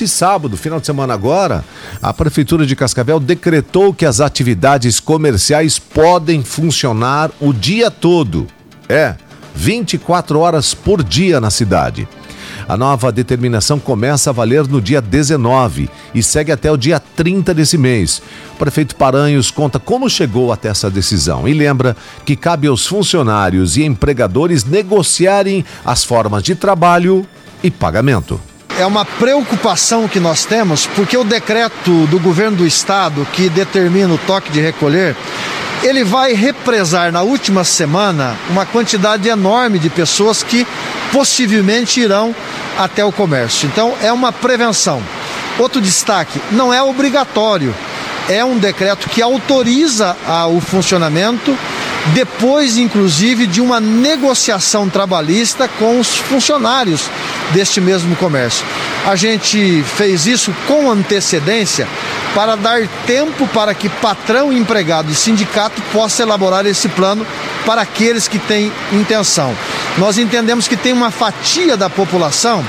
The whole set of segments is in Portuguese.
neste sábado, final de semana agora, a Prefeitura de Cascavel decretou que as atividades comerciais podem funcionar o dia todo. É, 24 horas por dia na cidade. A nova determinação começa a valer no dia 19 e segue até o dia 30 desse mês. O prefeito Paranhos conta como chegou até essa decisão e lembra que cabe aos funcionários e empregadores negociarem as formas de trabalho e pagamento é uma preocupação que nós temos, porque o decreto do governo do estado que determina o toque de recolher, ele vai represar na última semana uma quantidade enorme de pessoas que possivelmente irão até o comércio. Então é uma prevenção. Outro destaque: não é obrigatório, é um decreto que autoriza o funcionamento depois, inclusive, de uma negociação trabalhista com os funcionários deste mesmo comércio. A gente fez isso com antecedência para dar tempo para que patrão, empregado e sindicato possa elaborar esse plano para aqueles que têm intenção. Nós entendemos que tem uma fatia da população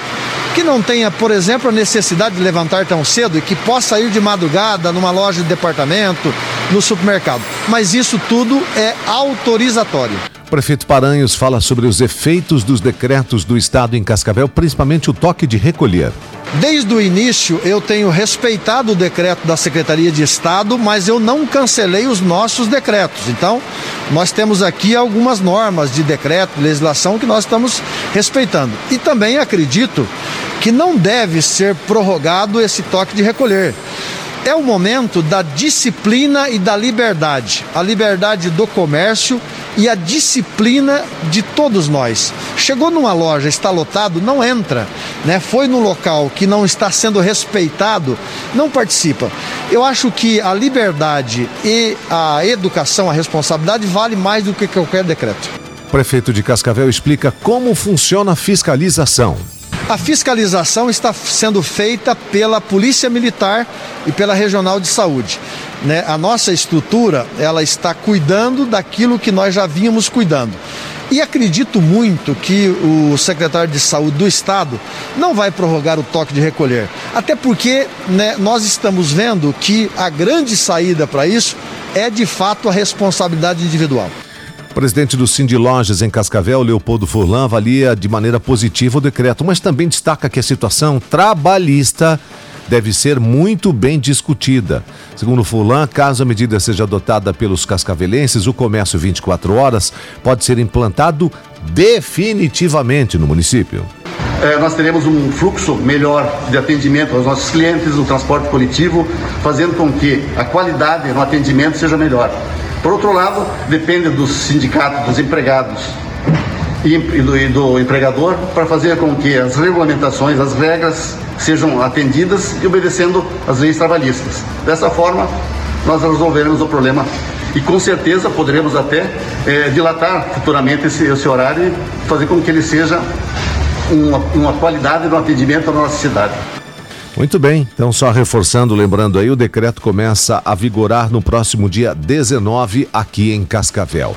que não tenha, por exemplo, a necessidade de levantar tão cedo e que possa ir de madrugada numa loja de departamento, no supermercado. Mas isso tudo é autorizatório. O prefeito Paranhos fala sobre os efeitos dos decretos do Estado em Cascavel, principalmente o toque de recolher. Desde o início eu tenho respeitado o decreto da Secretaria de Estado, mas eu não cancelei os nossos decretos. Então, nós temos aqui algumas normas de decreto, legislação que nós estamos respeitando. E também acredito que não deve ser prorrogado esse toque de recolher. É o momento da disciplina e da liberdade. A liberdade do comércio e a disciplina de todos nós. Chegou numa loja, está lotado, não entra. Né? Foi no local que não está sendo respeitado, não participa. Eu acho que a liberdade e a educação, a responsabilidade vale mais do que qualquer decreto. Prefeito de Cascavel explica como funciona a fiscalização. A fiscalização está sendo feita pela Polícia Militar e pela Regional de Saúde. Né? A nossa estrutura ela está cuidando daquilo que nós já vínhamos cuidando. E acredito muito que o secretário de Saúde do Estado não vai prorrogar o toque de recolher. Até porque né, nós estamos vendo que a grande saída para isso é de fato a responsabilidade individual. O presidente do Cindy Lojas em Cascavel, Leopoldo Furlan, avalia de maneira positiva o decreto, mas também destaca que a situação trabalhista deve ser muito bem discutida. Segundo Furlan, caso a medida seja adotada pelos cascavelenses, o comércio 24 horas pode ser implantado definitivamente no município. É, nós teremos um fluxo melhor de atendimento aos nossos clientes no transporte coletivo, fazendo com que a qualidade no atendimento seja melhor. Por outro lado, depende do sindicato, dos empregados e do, e do empregador para fazer com que as regulamentações, as regras sejam atendidas e obedecendo as leis trabalhistas. Dessa forma, nós resolveremos o problema e com certeza poderemos até é, dilatar futuramente esse, esse, horário e fazer com que ele seja uma, uma qualidade no atendimento à nossa cidade. Muito bem, então só reforçando, lembrando aí, o decreto começa a vigorar no próximo dia 19 aqui em Cascavel.